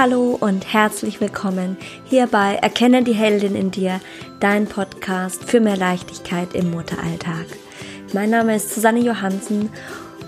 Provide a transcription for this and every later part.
Hallo und herzlich willkommen hier bei Erkenne die Heldin in dir, dein Podcast für mehr Leichtigkeit im Mutteralltag. Mein Name ist Susanne Johansen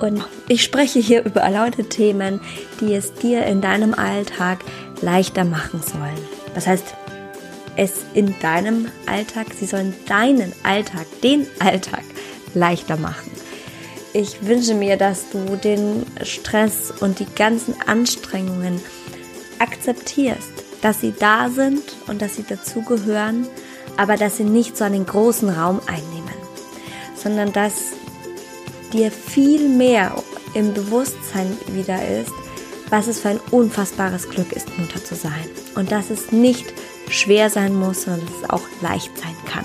und ich spreche hier über erlaute Themen, die es dir in deinem Alltag leichter machen sollen. Das heißt, es in deinem Alltag, sie sollen deinen Alltag, den Alltag leichter machen. Ich wünsche mir, dass du den Stress und die ganzen Anstrengungen akzeptierst, dass sie da sind und dass sie dazugehören, aber dass sie nicht so einen großen Raum einnehmen, sondern dass dir viel mehr im Bewusstsein wieder ist, was es für ein unfassbares Glück ist, Mutter zu sein. Und dass es nicht schwer sein muss, sondern dass es auch leicht sein kann.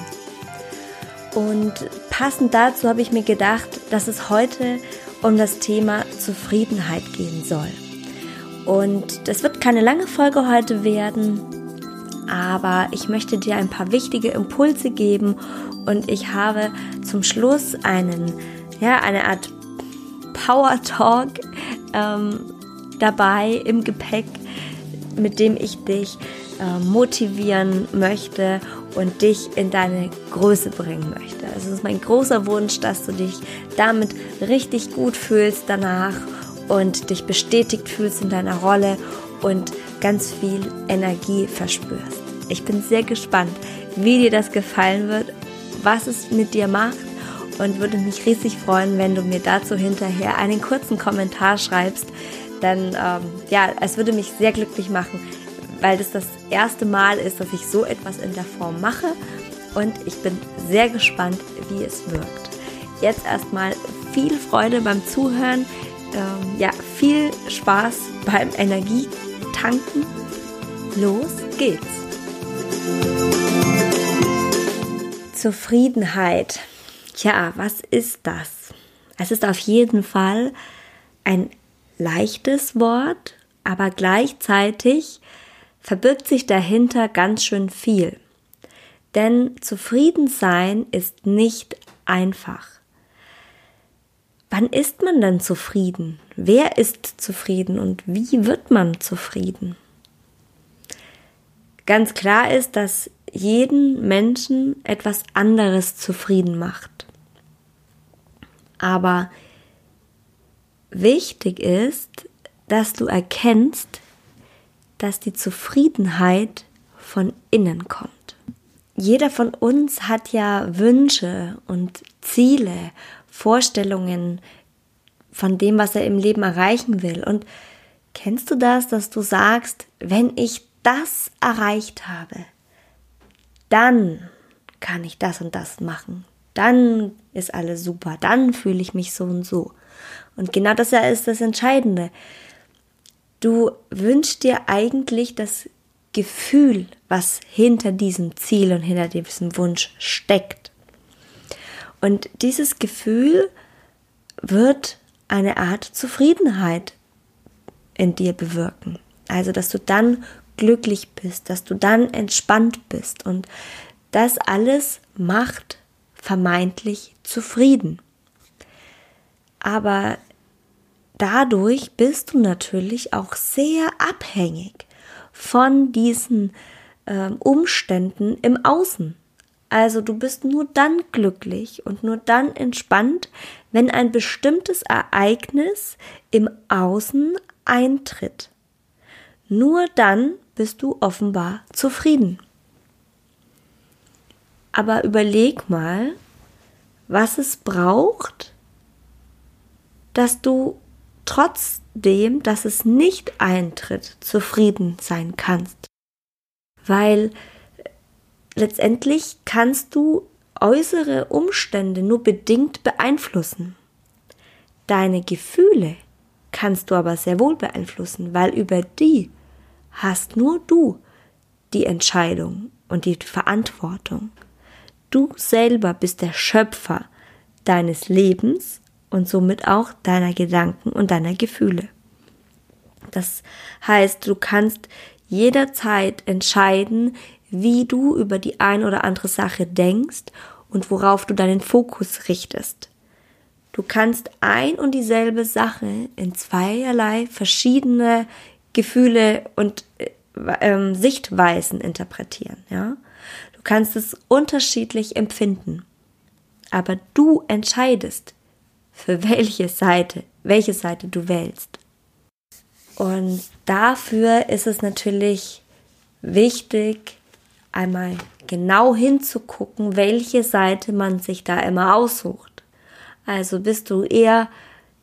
Und passend dazu habe ich mir gedacht, dass es heute um das Thema Zufriedenheit gehen soll. Und das wird keine lange Folge heute werden, aber ich möchte dir ein paar wichtige Impulse geben und ich habe zum Schluss einen, ja, eine Art Power Talk ähm, dabei im Gepäck, mit dem ich dich äh, motivieren möchte und dich in deine Größe bringen möchte. Also es ist mein großer Wunsch, dass du dich damit richtig gut fühlst danach und dich bestätigt fühlst in deiner Rolle und ganz viel Energie verspürst. Ich bin sehr gespannt, wie dir das gefallen wird, was es mit dir macht und würde mich riesig freuen, wenn du mir dazu hinterher einen kurzen Kommentar schreibst. Denn ähm, ja, es würde mich sehr glücklich machen, weil das das erste Mal ist, dass ich so etwas in der Form mache und ich bin sehr gespannt, wie es wirkt. Jetzt erstmal viel Freude beim Zuhören ähm, ja, viel Spaß beim Energietanken. Los geht's. Zufriedenheit. Tja, was ist das? Es ist auf jeden Fall ein leichtes Wort, aber gleichzeitig verbirgt sich dahinter ganz schön viel. Denn zufrieden sein ist nicht einfach. Wann ist man dann zufrieden? Wer ist zufrieden und wie wird man zufrieden? Ganz klar ist, dass jeden Menschen etwas anderes zufrieden macht. Aber wichtig ist, dass du erkennst, dass die Zufriedenheit von innen kommt. Jeder von uns hat ja Wünsche und Ziele Vorstellungen von dem, was er im Leben erreichen will. Und kennst du das, dass du sagst, wenn ich das erreicht habe, dann kann ich das und das machen. Dann ist alles super. Dann fühle ich mich so und so. Und genau das ist das Entscheidende. Du wünschst dir eigentlich das Gefühl, was hinter diesem Ziel und hinter diesem Wunsch steckt. Und dieses Gefühl wird eine Art Zufriedenheit in dir bewirken. Also, dass du dann glücklich bist, dass du dann entspannt bist. Und das alles macht vermeintlich zufrieden. Aber dadurch bist du natürlich auch sehr abhängig von diesen äh, Umständen im Außen. Also du bist nur dann glücklich und nur dann entspannt, wenn ein bestimmtes Ereignis im Außen eintritt. Nur dann bist du offenbar zufrieden. Aber überleg mal, was es braucht, dass du trotzdem, dass es nicht eintritt, zufrieden sein kannst. Weil letztendlich kannst du äußere Umstände nur bedingt beeinflussen. Deine Gefühle kannst du aber sehr wohl beeinflussen, weil über die hast nur du die Entscheidung und die Verantwortung. Du selber bist der Schöpfer deines Lebens und somit auch deiner Gedanken und deiner Gefühle. Das heißt, du kannst jederzeit entscheiden, wie du über die ein oder andere Sache denkst und worauf du deinen Fokus richtest. Du kannst ein und dieselbe Sache in zweierlei verschiedene Gefühle und äh, ähm, Sichtweisen interpretieren, ja. Du kannst es unterschiedlich empfinden. Aber du entscheidest, für welche Seite, welche Seite du wählst. Und dafür ist es natürlich wichtig, einmal genau hinzugucken, welche Seite man sich da immer aussucht. Also bist du eher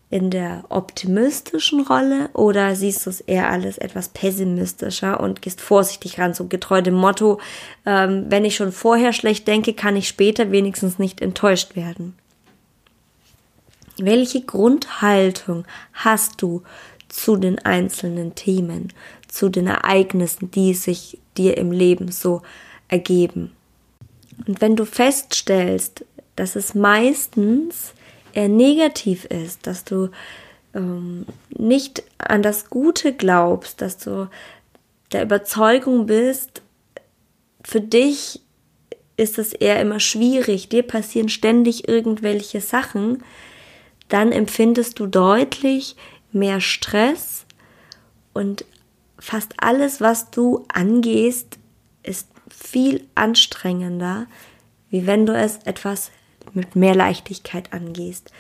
in der optimistischen Rolle oder siehst du es eher alles etwas pessimistischer und gehst vorsichtig ran, so getreu dem Motto, ähm, wenn ich schon vorher schlecht denke, kann ich später wenigstens nicht enttäuscht werden. Welche Grundhaltung hast du zu den einzelnen Themen, zu den Ereignissen, die sich dir im Leben so ergeben? Und wenn du feststellst, dass es meistens eher negativ ist, dass du ähm, nicht an das Gute glaubst, dass du der Überzeugung bist, für dich ist es eher immer schwierig, dir passieren ständig irgendwelche Sachen, dann empfindest du deutlich mehr Stress und fast alles, was du angehst, ist viel anstrengender, wie wenn du es etwas mit mehr Leichtigkeit angehst.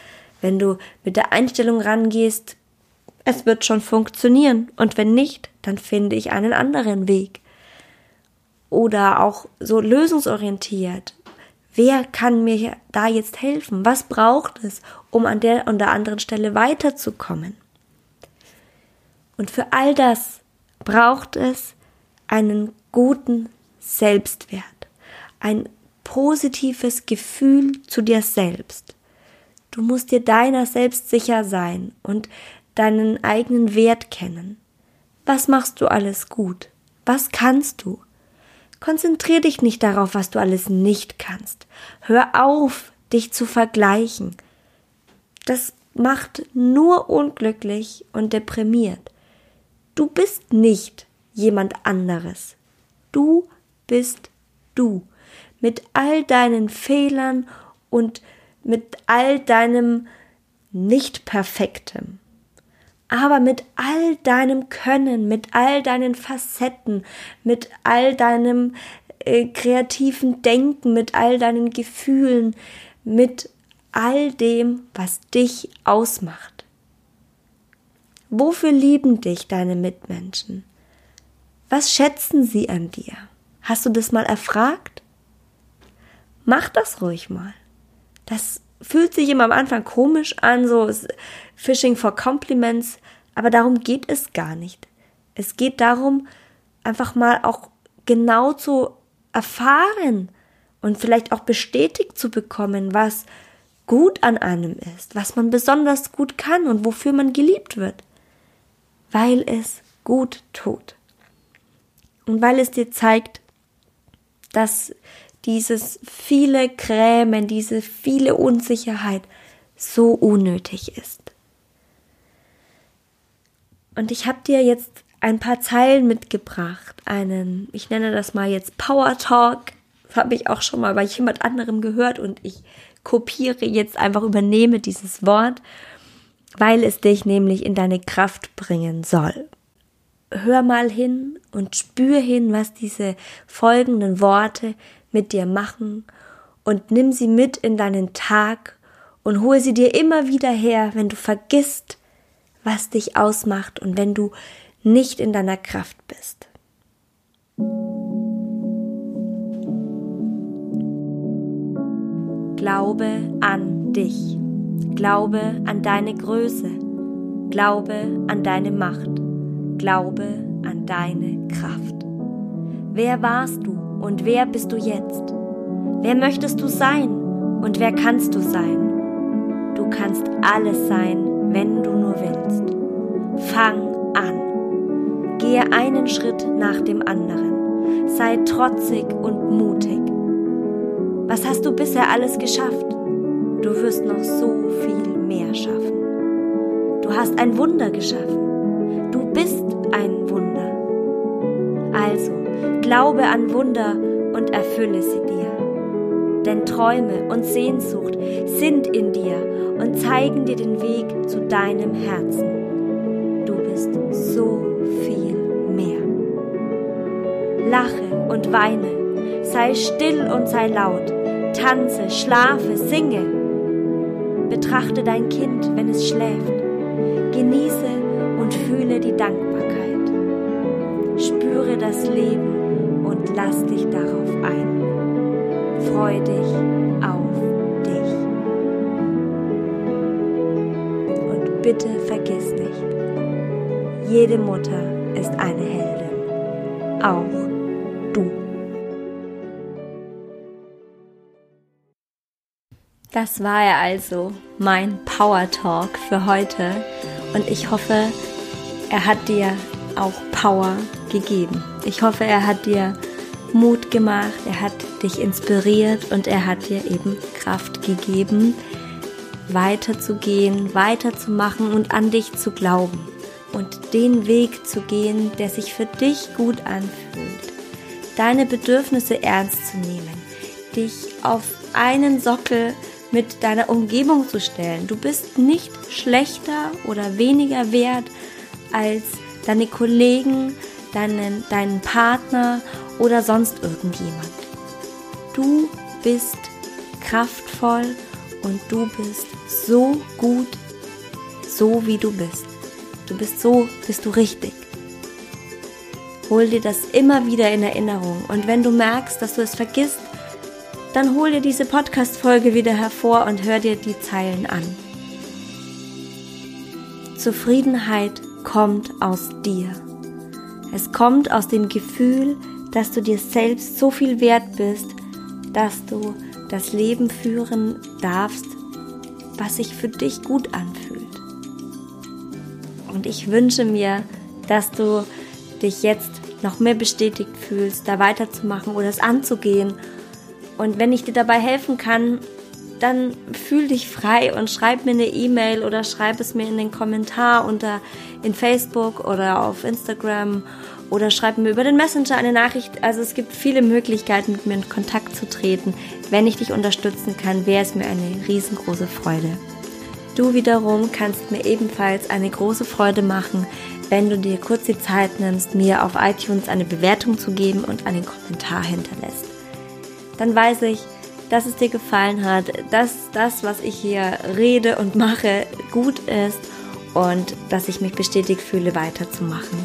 Wenn du mit der Einstellung rangehst, es wird schon funktionieren und wenn nicht, dann finde ich einen anderen Weg. Oder auch so lösungsorientiert. Wer kann mir da jetzt helfen? Was braucht es, um an der und der anderen Stelle weiterzukommen? Und für all das braucht es einen guten Selbstwert, ein positives Gefühl zu dir selbst. Du musst dir deiner selbst sicher sein und deinen eigenen Wert kennen. Was machst du alles gut? Was kannst du? Konzentrier dich nicht darauf, was du alles nicht kannst. Hör auf, dich zu vergleichen. Das macht nur unglücklich und deprimiert. Du bist nicht jemand anderes. Du bist du mit all deinen Fehlern und mit all deinem Nicht-Perfektem, aber mit all deinem Können, mit all deinen Facetten, mit all deinem äh, kreativen Denken, mit all deinen Gefühlen, mit all dem, was dich ausmacht. Wofür lieben dich deine Mitmenschen? Was schätzen sie an dir? Hast du das mal erfragt? mach das ruhig mal. Das fühlt sich immer am Anfang komisch an, so Fishing for Compliments, aber darum geht es gar nicht. Es geht darum, einfach mal auch genau zu erfahren und vielleicht auch bestätigt zu bekommen, was gut an einem ist, was man besonders gut kann und wofür man geliebt wird, weil es gut tut. Und weil es dir zeigt, dass dieses viele Krämen, diese viele Unsicherheit so unnötig ist. Und ich habe dir jetzt ein paar Zeilen mitgebracht, einen, ich nenne das mal jetzt Power Talk, habe ich auch schon mal bei jemand anderem gehört und ich kopiere jetzt einfach, übernehme dieses Wort, weil es dich nämlich in deine Kraft bringen soll. Hör mal hin und spür hin, was diese folgenden Worte mit dir machen und nimm sie mit in deinen Tag und hole sie dir immer wieder her, wenn du vergisst, was dich ausmacht und wenn du nicht in deiner Kraft bist. Glaube an dich. Glaube an deine Größe. Glaube an deine Macht. Glaube an deine Kraft. Wer warst du? und wer bist du jetzt? Wer möchtest du sein und wer kannst du sein? Du kannst alles sein, wenn du nur willst. Fang an. Gehe einen Schritt nach dem anderen. Sei trotzig und mutig. Was hast du bisher alles geschafft? Du wirst noch so viel mehr schaffen. Du hast ein Wunder geschaffen. Du bist ein Wunder. Also, Glaube an Wunder und erfülle sie dir. Denn Träume und Sehnsucht sind in dir und zeigen dir den Weg zu deinem Herzen. du bist so viel mehr. Lache und weine, sei still und sei laut, tanze, schlafe, singe. Betrachte dein Kind, wenn es schläft. Genieße und fühle die Dankbarkeit. Spüre das Leben und lass dich darauf ein. Freu dich auf dich. Und bitte vergiss nicht, jede Mutter ist eine Heldin. Auch Das war er also, mein Power Talk für heute. Und ich hoffe, er hat dir auch Power gegeben. Ich hoffe, er hat dir Mut gemacht, er hat dich inspiriert und er hat dir eben Kraft gegeben, weiterzugehen, weiterzumachen und an dich zu glauben und den Weg zu gehen, der sich für dich gut anfühlt. Deine Bedürfnisse ernst zu nehmen, dich auf einen Sockel mit deiner Umgebung zu stellen. Du bist nicht schlechter oder weniger wert als deine Kollegen, deinen, deinen Partner oder sonst irgendjemand. Du bist kraftvoll und du bist so gut, so wie du bist. Du bist so, bist du richtig. Hol dir das immer wieder in Erinnerung und wenn du merkst, dass du es vergisst, dann hol dir diese Podcast-Folge wieder hervor und hör dir die Zeilen an. Zufriedenheit kommt aus dir. Es kommt aus dem Gefühl, dass du dir selbst so viel wert bist, dass du das Leben führen darfst, was sich für dich gut anfühlt. Und ich wünsche mir, dass du dich jetzt noch mehr bestätigt fühlst, da weiterzumachen oder es anzugehen und wenn ich dir dabei helfen kann, dann fühl dich frei und schreib mir eine E-Mail oder schreib es mir in den Kommentar unter in Facebook oder auf Instagram oder schreib mir über den Messenger eine Nachricht. Also es gibt viele Möglichkeiten, mit mir in Kontakt zu treten. Wenn ich dich unterstützen kann, wäre es mir eine riesengroße Freude. Du wiederum kannst mir ebenfalls eine große Freude machen, wenn du dir kurz die Zeit nimmst, mir auf iTunes eine Bewertung zu geben und einen Kommentar hinterlässt dann weiß ich, dass es dir gefallen hat, dass das, was ich hier rede und mache, gut ist und dass ich mich bestätigt fühle, weiterzumachen.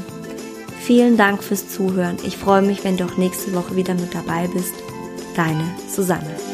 Vielen Dank fürs Zuhören. Ich freue mich, wenn du auch nächste Woche wieder mit dabei bist. Deine Susanne.